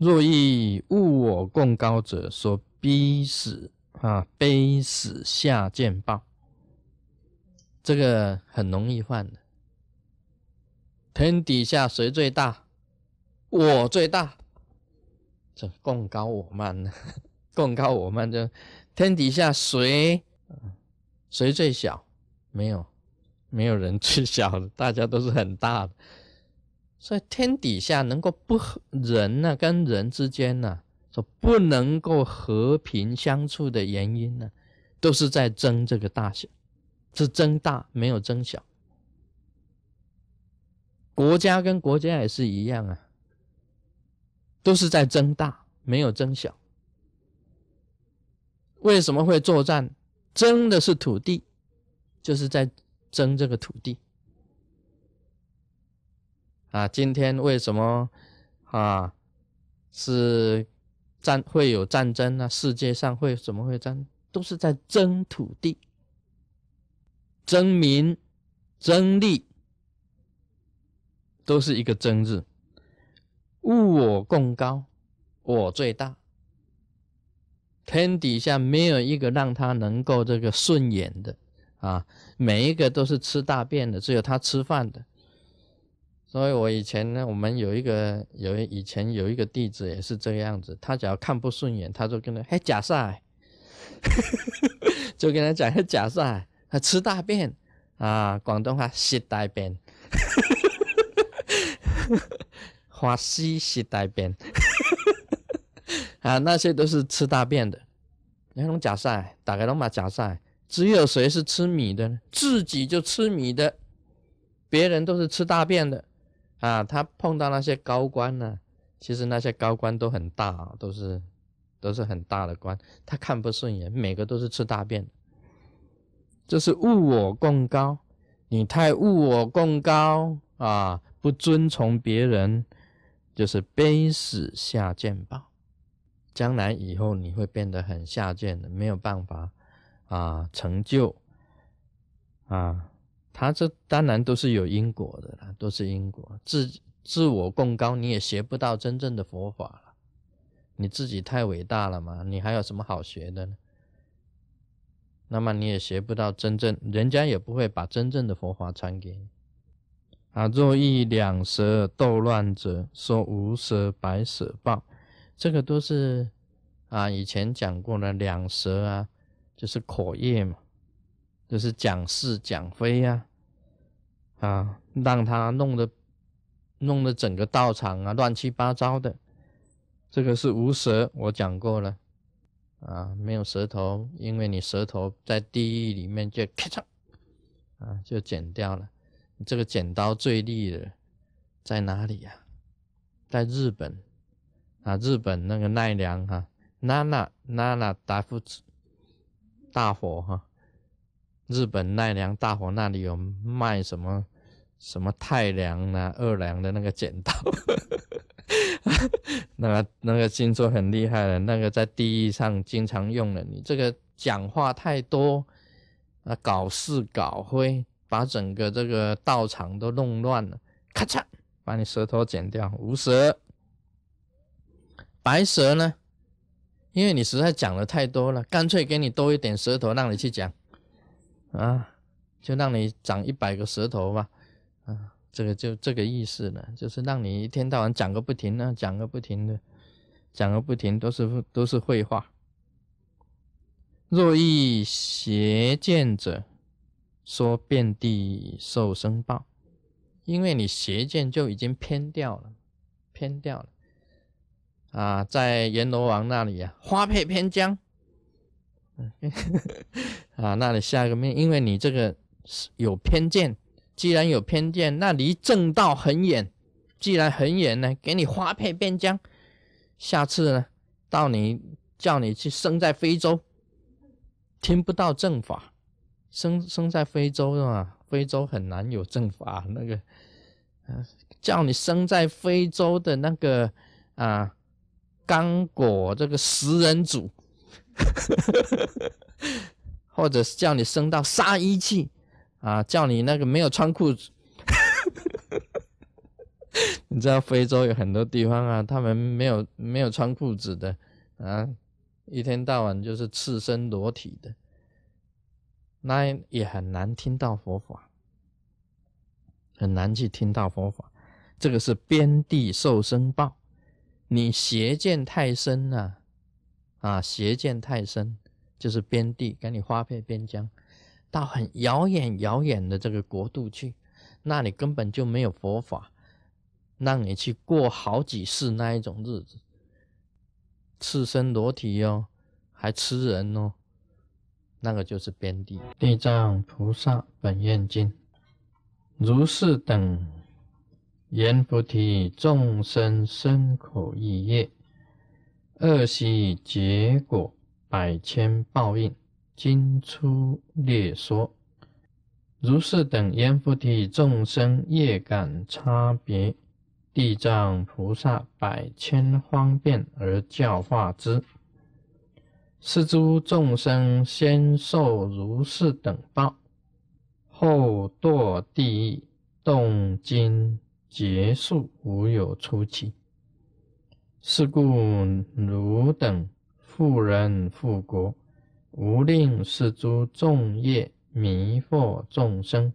若以物我共高者，所逼死啊，悲死下见报，这个很容易犯的。天底下谁最大？我最大。这共高我慢呢？共高我慢，就天底下谁谁最小？没有，没有人最小的，大家都是很大的。所以天底下能够不和人呢，跟人之间呢，说不能够和平相处的原因呢，都是在争这个大小，是争大，没有争小。国家跟国家也是一样啊，都是在争大，没有争小。为什么会作战？争的是土地，就是在争这个土地。啊，今天为什么啊是战会有战争呢？世界上会怎么会战？都是在争土地、争民、争利，都是一个争字。物我共高，我最大。天底下没有一个让他能够这个顺眼的啊，每一个都是吃大便的，只有他吃饭的。所以我以前呢，我们有一个有以前有一个弟子也是这个样子，他只要看不顺眼，他就跟他嘿假赛，就跟他讲嘿假赛，他吃大便。啊，广东话食大便，花西食大便，啊，那些都是吃大便的，那种假赛，大概都嘛假赛，只有谁是吃米的呢？自己就吃米的，别人都是吃大便的。啊，他碰到那些高官呢，其实那些高官都很大，都是都是很大的官，他看不顺眼，每个都是吃大便的。这是物我共高，你太物我共高啊，不遵从别人，就是卑死下贱报，将来以后你会变得很下贱的，没有办法啊成就啊。他这当然都是有因果的啦，都是因果。自自我共高，你也学不到真正的佛法了。你自己太伟大了嘛，你还有什么好学的呢？那么你也学不到真正，人家也不会把真正的佛法传给你。啊，若遇两舌斗乱者，说无舌白舌报，这个都是啊，以前讲过的两舌啊，就是口业嘛。就是讲是讲非呀，啊，啊让他弄得弄得整个道场啊乱七八糟的，这个是无舌，我讲过了，啊，没有舌头，因为你舌头在地狱里面就咔嚓，啊，就剪掉了。这个剪刀最利的在哪里呀？在日本，啊，日本那个奈良哈，娜娜娜娜达夫子大火哈。日本奈良大火那里有卖什么什么太良啊、二良的那个剪刀，那个那个星座很厉害的，那个在地狱上经常用的。你这个讲话太多啊，搞事搞灰，把整个这个道场都弄乱了，咔嚓，把你舌头剪掉，无舌。白蛇呢？因为你实在讲的太多了，干脆给你多一点舌头，让你去讲。啊，就让你长一百个舌头吧，啊，这个就这个意思了，就是让你一天到晚讲个不停啊，讲个不停的，讲个不停，都是都是废话。若遇邪见者，说遍地受生报，因为你邪见就已经偏掉了，偏掉了。啊，在阎罗王那里啊，花配偏将。啊，那你下一个命，因为你这个有偏见，既然有偏见，那离正道很远，既然很远呢，给你花配边疆，下次呢，到你叫你去生在非洲，听不到正法，生生在非洲是吧？非洲很难有正法，那个，啊，叫你生在非洲的那个啊，刚果这个食人族。或者是叫你升到杀一器啊，叫你那个没有穿裤子，你知道非洲有很多地方啊，他们没有没有穿裤子的啊，一天到晚就是赤身裸体的，那也很难听到佛法，很难去听到佛法。这个是边地受生报，你邪见太深了，啊邪见太深，就是边地给你花配边疆，到很遥远遥远的这个国度去，那里根本就没有佛法。让你去过好几世那一种日子，赤身裸体哟，还吃人哦，那个就是边地。地藏菩萨本愿经，如是等阎浮提众生身口意业，恶习结果百千报应，今出列说。如是等阎浮提众生业感差别。地藏菩萨百千方便而教化之，是诸众生先受如是等报，后堕地狱，动经结束，无有出期。是故汝等富人富国，无令是诸众业迷惑众生。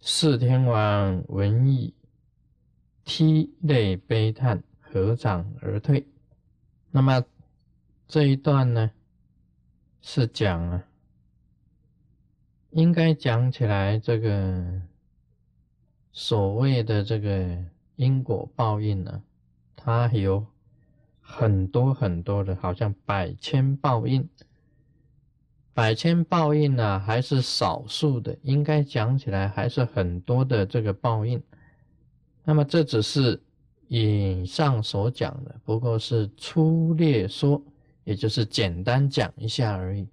四天王闻已。涕泪悲叹，合掌而退。那么这一段呢，是讲啊，应该讲起来，这个所谓的这个因果报应呢，它有很多很多的，好像百千报应。百千报应呢，还是少数的，应该讲起来还是很多的这个报应。那么这只是以上所讲的，不过是粗略说，也就是简单讲一下而已，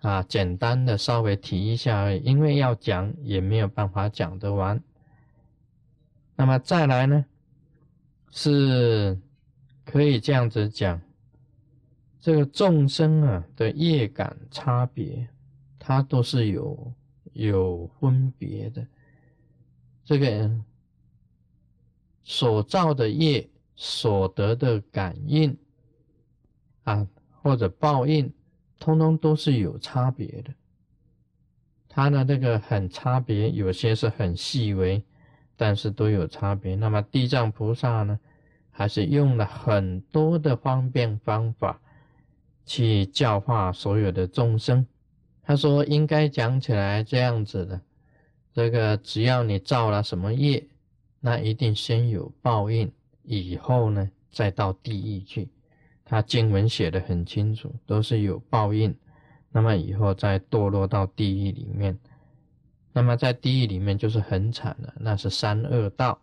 啊，简单的稍微提一下而已，因为要讲也没有办法讲得完。那么再来呢，是可以这样子讲，这个众生啊的业感差别，它都是有有分别的，这个。所造的业所得的感应啊，或者报应，通通都是有差别的。它的那个很差别，有些是很细微，但是都有差别。那么地藏菩萨呢，还是用了很多的方便方法去教化所有的众生。他说，应该讲起来这样子的，这个只要你造了什么业。那一定先有报应，以后呢再到地狱去。他经文写的很清楚，都是有报应。那么以后再堕落到地狱里面，那么在地狱里面就是很惨了，那是三恶道，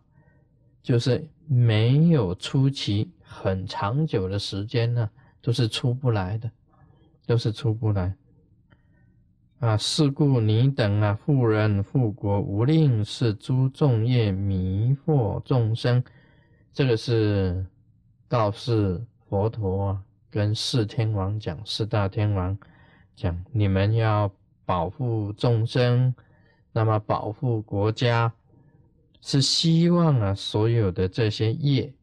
就是没有出期，很长久的时间呢，都是出不来的，都是出不来。啊，是故你等啊，富人富国，无令是诸众业迷惑众生。这个是告示佛陀啊，跟四天王讲，四大天王讲，你们要保护众生，那么保护国家，是希望啊，所有的这些业，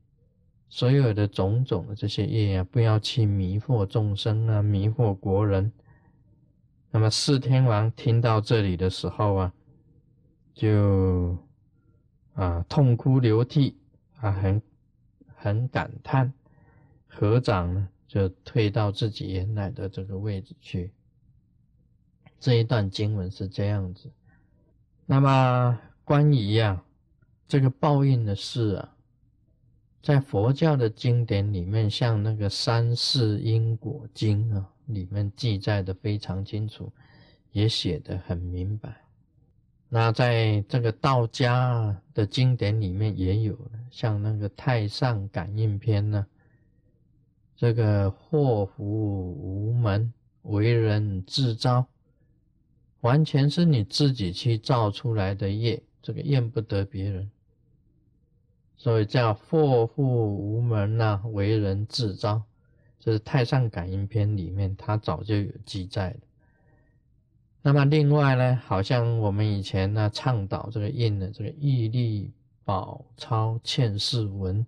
所有的种种的这些业啊，不要去迷惑众生啊，迷惑国人。那么四天王听到这里的时候啊，就啊痛哭流涕啊，很很感叹，合掌呢就退到自己原来的这个位置去。这一段经文是这样子。那么关于啊这个报应的事啊，在佛教的经典里面，像那个《三世因果经》啊。里面记载的非常清楚，也写的很明白。那在这个道家的经典里面也有像那个《太上感应篇》呢，这个祸福无门，为人自招，完全是你自己去造出来的业，这个怨不得别人，所以叫祸福无门呐，为人自招。这是《太上感应篇》里面，它早就有记载的。那么另外呢，好像我们以前呢倡导这个印的这个义利宝钞欠世文》，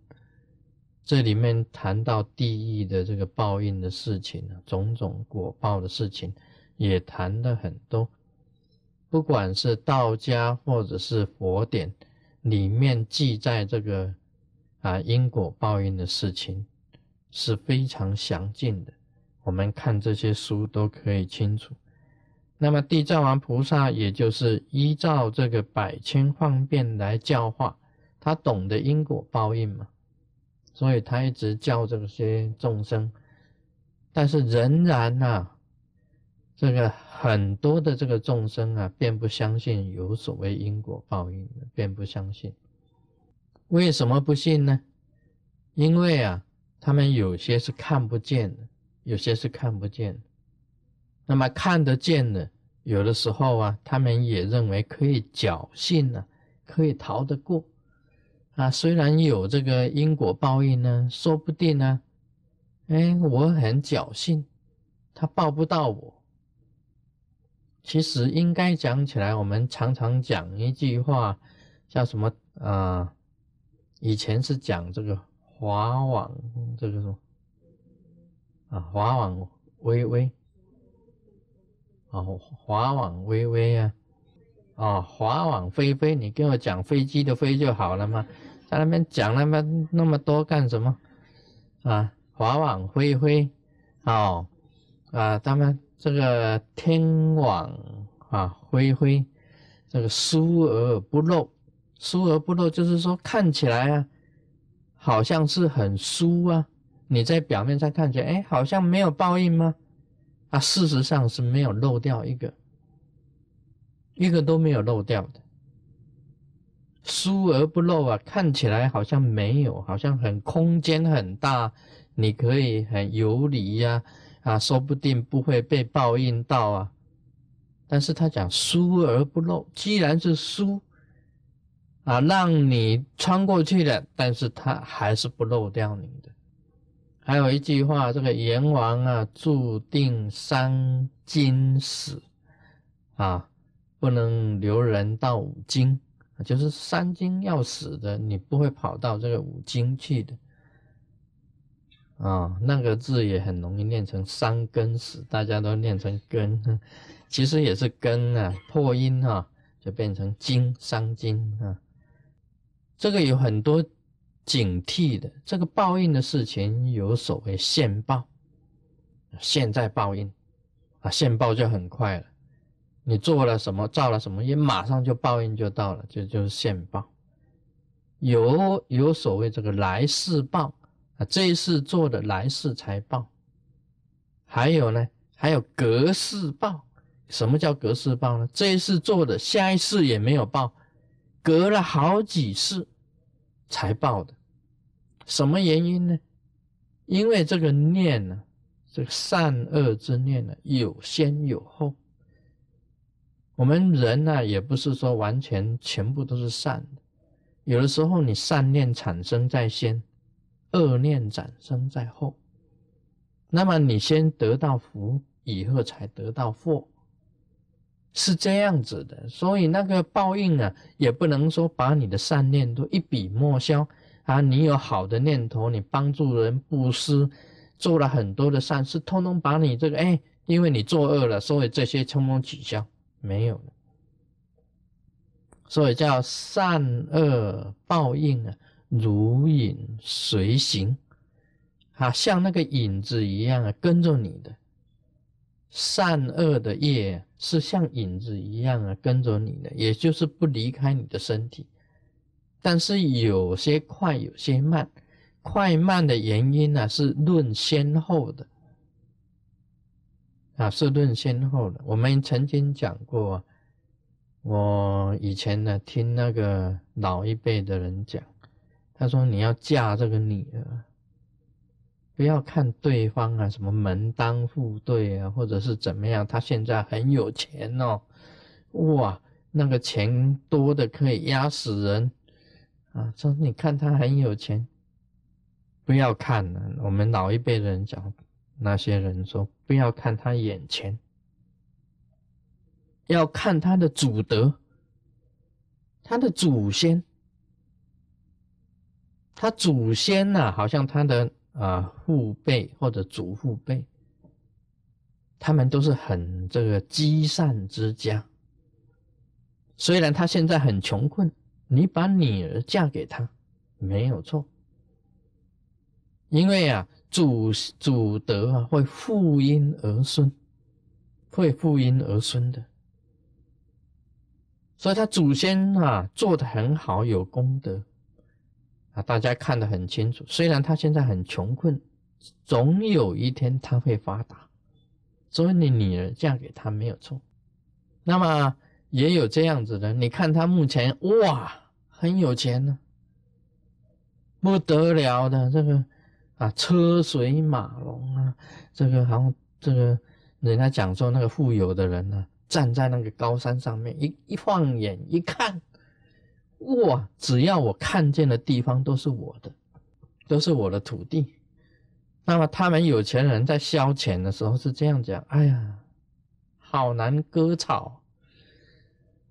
这里面谈到地狱的这个报应的事情种种果报的事情也谈的很多。不管是道家或者是佛典里面记载这个啊因果报应的事情是非常详尽的，我们看这些书都可以清楚。那么地藏王菩萨也就是依照这个百千方便来教化，他懂得因果报应嘛，所以他一直教这些众生，但是仍然呐，这个很多的这个众生啊，便不相信有所谓因果报应的，并不相信。为什么不信呢？因为啊，他们有些是看不见的，有些是看不见的。那么看得见的，有的时候啊，他们也认为可以侥幸呢，可以逃得过啊。虽然有这个因果报应呢，说不定呢，哎，我很侥幸，他报不到我。其实应该讲起来，我们常常讲一句话，叫什么啊？以前是讲这个华网这个什么啊，华网微微。哦，华网微微啊，哦，华网飞飞，你跟我讲飞机的飞就好了嘛，在那边讲那么那么多干什么？啊，华网飞飞，哦，啊，他们这个天网啊飞飞，这个疏而不漏，疏而不漏就是说看起来啊，好像是很疏啊，你在表面上看起来，哎，好像没有报应吗？啊，事实上是没有漏掉一个，一个都没有漏掉的，疏而不漏啊，看起来好像没有，好像很空间很大，你可以很游离呀，啊，啊说不定不会被报应到啊。但是他讲疏而不漏，既然是疏，啊，让你穿过去了，但是他还是不漏掉你的。还有一句话，这个阎王啊，注定三金死啊，不能留人到五金，就是三金要死的，你不会跑到这个五金去的啊。那个字也很容易念成三根死，大家都念成根，其实也是根啊，破音哈，就变成金三金啊。这个有很多。警惕的这个报应的事情，有所谓现报，现在报应啊，现报就很快了。你做了什么，造了什么业，马上就报应就到了，就就是现报。有有所谓这个来世报啊，这一世做的来世才报。还有呢，还有隔世报。什么叫隔世报呢？这一世做的，下一世也没有报，隔了好几世。才报的，什么原因呢？因为这个念呢，这个善恶之念呢，有先有后。我们人呢，也不是说完全全部都是善的，有的时候你善念产生在先，恶念产生在后。那么你先得到福，以后才得到祸。是这样子的，所以那个报应啊，也不能说把你的善念都一笔抹消啊。你有好的念头，你帮助人布施，做了很多的善事，通通把你这个哎，因为你作恶了，所以这些通通取消，没有了。所以叫善恶报应啊，如影随形啊，像那个影子一样啊，跟着你的。善恶的业是像影子一样啊，跟着你的，也就是不离开你的身体。但是有些快，有些慢。快慢的原因呢，是论先后的啊，是论先后的。我们曾经讲过，我以前呢听那个老一辈的人讲，他说你要嫁这个女儿。不要看对方啊，什么门当户对啊，或者是怎么样，他现在很有钱哦，哇，那个钱多的可以压死人啊！说你看他很有钱，不要看了。我们老一辈人讲，那些人说不要看他眼前，要看他的祖德，他的祖先他祖先呐，好像他的啊父辈或者祖父辈，他们都是很这个积善之家。虽然他现在很穷困，你把女儿嫁给他没有错，因为啊祖祖德啊会复荫儿孙，会复荫儿孙的。所以他祖先啊做的很好，有功德啊，大家看得很清楚。虽然他现在很穷困，总有一天他会发达。所以你女儿嫁给他没有错。那么也有这样子的，你看他目前哇很有钱呢，不得了的这个啊车水马龙啊，这个好像这个人家讲说那个富有的人呢。站在那个高山上面，一一放眼一看，哇！只要我看见的地方都是我的，都是我的土地。那么他们有钱人在消遣的时候是这样讲：“哎呀，好难割草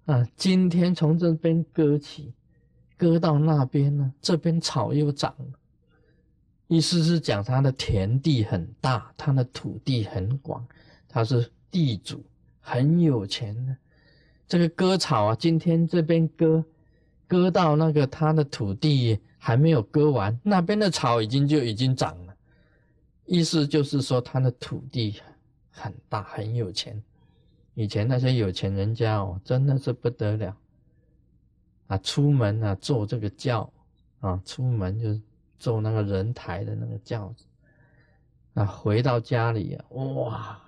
啊！今天从这边割起，割到那边呢，这边草又长了。”意思是讲他的田地很大，他的土地很广，他是地主。很有钱的，这个割草啊，今天这边割，割到那个他的土地还没有割完，那边的草已经就已经长了，意思就是说他的土地很大，很有钱。以前那些有钱人家哦，真的是不得了啊！出门啊坐这个轿啊，出门就坐那个人抬的那个轿子啊，回到家里啊，哇！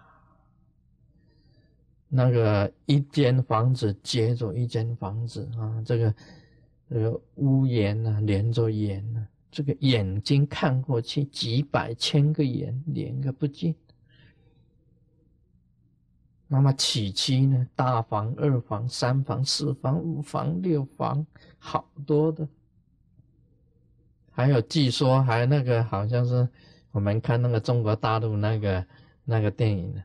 那个一间房子接着一间房子啊，这个这个屋檐啊连着檐啊，这个眼睛看过去几百千个眼连个不尽。那么起居呢，大房、二房、三房、四房、五房、六房，好多的。还有据说还有那个好像是我们看那个中国大陆那个那个电影呢。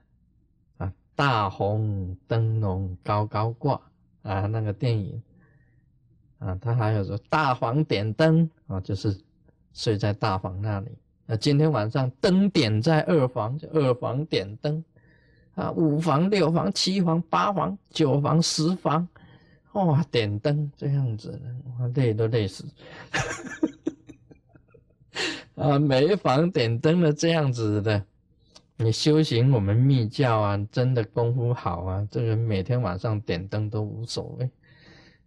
大红灯笼高高挂啊，那个电影啊，他还有说大房点灯啊，就是睡在大房那里。那今天晚上灯点在二房，就二房点灯啊，五房、六房、七房、八房、九房、十房，哇，点灯这样子的，哇，累都累死。啊，每房点灯的这样子的。你修行我们密教啊，真的功夫好啊，这个每天晚上点灯都无所谓。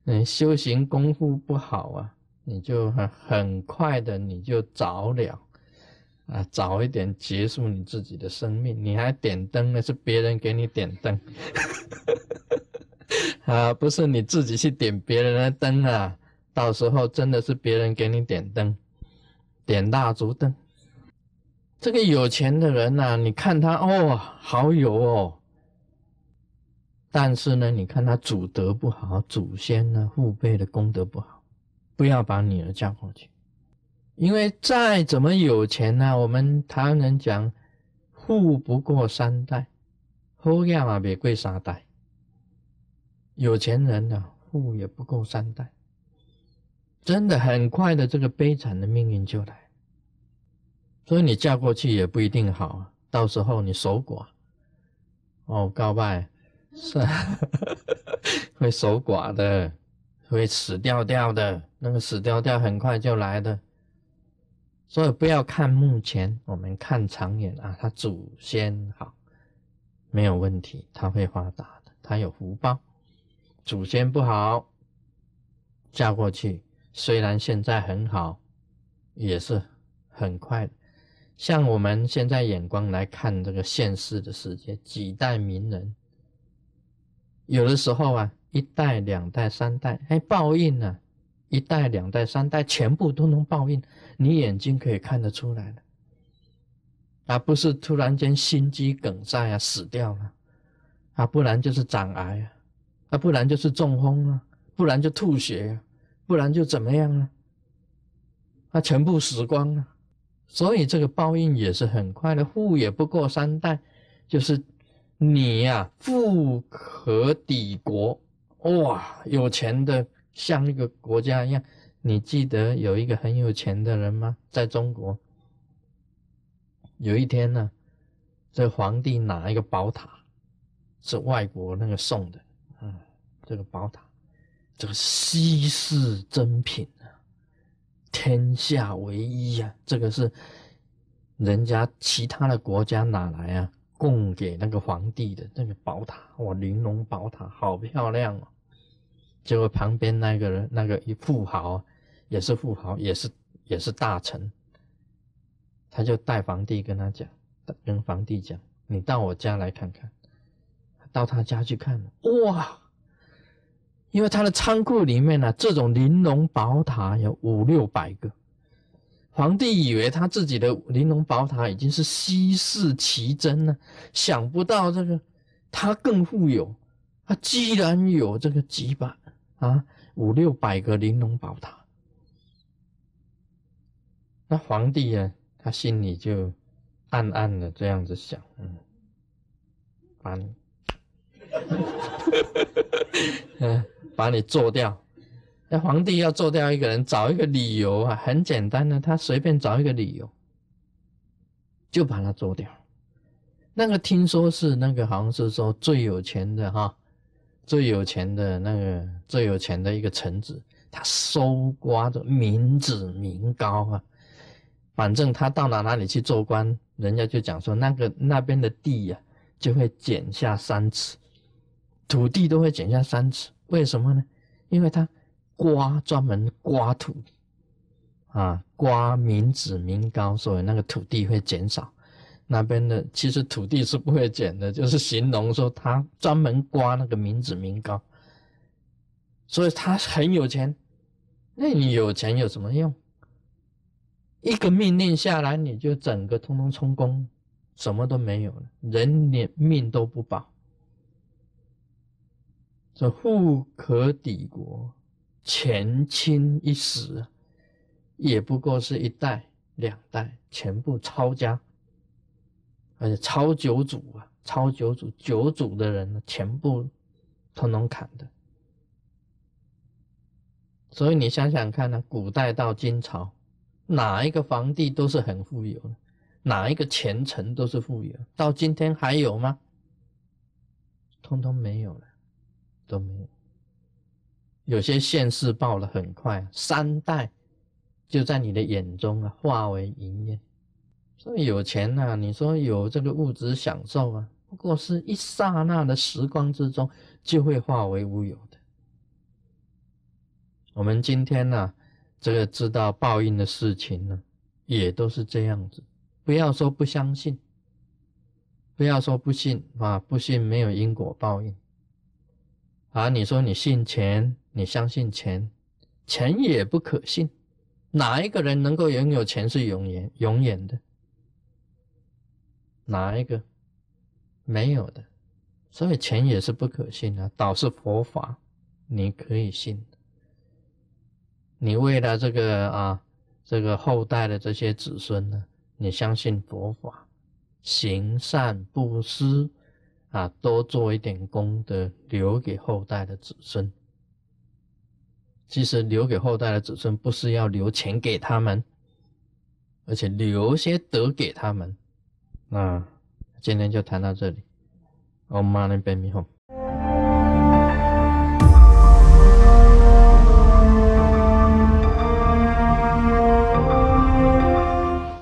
嗯，修行功夫不好啊，你就很很快的你就着了啊，早一点结束你自己的生命。你还点灯呢，是别人给你点灯，啊，不是你自己去点别人的灯啊。到时候真的是别人给你点灯，点蜡烛灯。这个有钱的人呐，你看他哦，好有哦。但是呢，你看他祖德不好，祖先呢父辈的功德不好，不要把女儿嫁过去。因为再怎么有钱呢，我们台湾人讲，富不过三代，好样啊别贵三代。有钱人呢，富也不够三代，真的很快的，这个悲惨的命运就来。所以你嫁过去也不一定好啊，到时候你守寡，哦，告白是 会守寡的，会死掉掉的，那个死掉掉很快就来的。所以不要看目前，我们看长远啊，他祖先好，没有问题，他会发达的，他有福报。祖先不好，嫁过去虽然现在很好，也是很快。像我们现在眼光来看这个现世的世界，几代名人，有的时候啊，一代、两代、三代，哎，报应呢，一代、两代、三代，全部都能报应，你眼睛可以看得出来的，而不是突然间心肌梗塞啊死掉了，啊，不然就是长癌啊，啊，不然就是中风啊，不然就吐血啊，不然就怎么样啊，啊，全部死光了。所以这个报应也是很快的，富也不过三代，就是你呀，富可敌国，哇，有钱的像一个国家一样，你记得有一个很有钱的人吗？在中国，有一天呢，这皇帝拿一个宝塔，是外国那个送的，嗯，这个宝塔，这个稀世珍品啊，天下唯一啊，这个是人家其他的国家哪来啊？供给那个皇帝的那个宝塔，哇，玲珑宝塔好漂亮哦！结果旁边那个人，那个一富豪，也是富豪，也是也是大臣，他就带皇帝跟他讲，跟皇帝讲，你到我家来看看。到他家去看，哇！因为他的仓库里面呢，这种玲珑宝塔有五六百个。皇帝以为他自己的玲珑宝塔已经是稀世奇珍了，想不到这个他更富有，他居然有这个几百啊五六百个玲珑宝塔。那皇帝啊，他心里就暗暗的这样子想，嗯，把你，嗯，把你做掉。那皇帝要做掉一个人，找一个理由啊，很简单的，他随便找一个理由，就把他做掉。那个听说是那个，好像是说最有钱的哈，最有钱的那个最有钱的一个臣子，他搜刮着民脂民膏啊，反正他到哪哪里去做官，人家就讲说那个那边的地呀，就会减下三尺，土地都会减下三尺，为什么呢？因为他。刮专门刮土，啊，刮民脂民膏，所以那个土地会减少。那边的其实土地是不会减的，就是形容说他专门刮那个民脂民膏，所以他很有钱。那你有钱有什么用？一个命令下来，你就整个通通充公，什么都没有了，人连命都不保。这富可敌国。前清一时，也不过是一代两代，全部抄家，而且抄九族啊，抄九族，九族的人呢，全部通通砍的。所以你想想看呢，古代到金朝，哪一个皇帝都是很富有的，哪一个前臣都是富有，到今天还有吗？通通没有了，都没有。有些现世报的很快，三代就在你的眼中啊化为云烟。所以有钱呐，你说有这个物质享受啊，不过是一刹那的时光之中就会化为乌有的。我们今天呢，这个知道报应的事情呢，也都是这样子。不要说不相信，不要说不信啊，不信没有因果报应。啊，你说你信钱？你相信钱，钱也不可信。哪一个人能够拥有钱是永远永远的？哪一个没有的？所以钱也是不可信的。倒是佛法，你可以信。你为了这个啊，这个后代的这些子孙呢，你相信佛法，行善布施啊，多做一点功德，留给后代的子孙。其实留给后代的子孙，不是要留钱给他们，而且留些德给他们。那今天就谈到这里，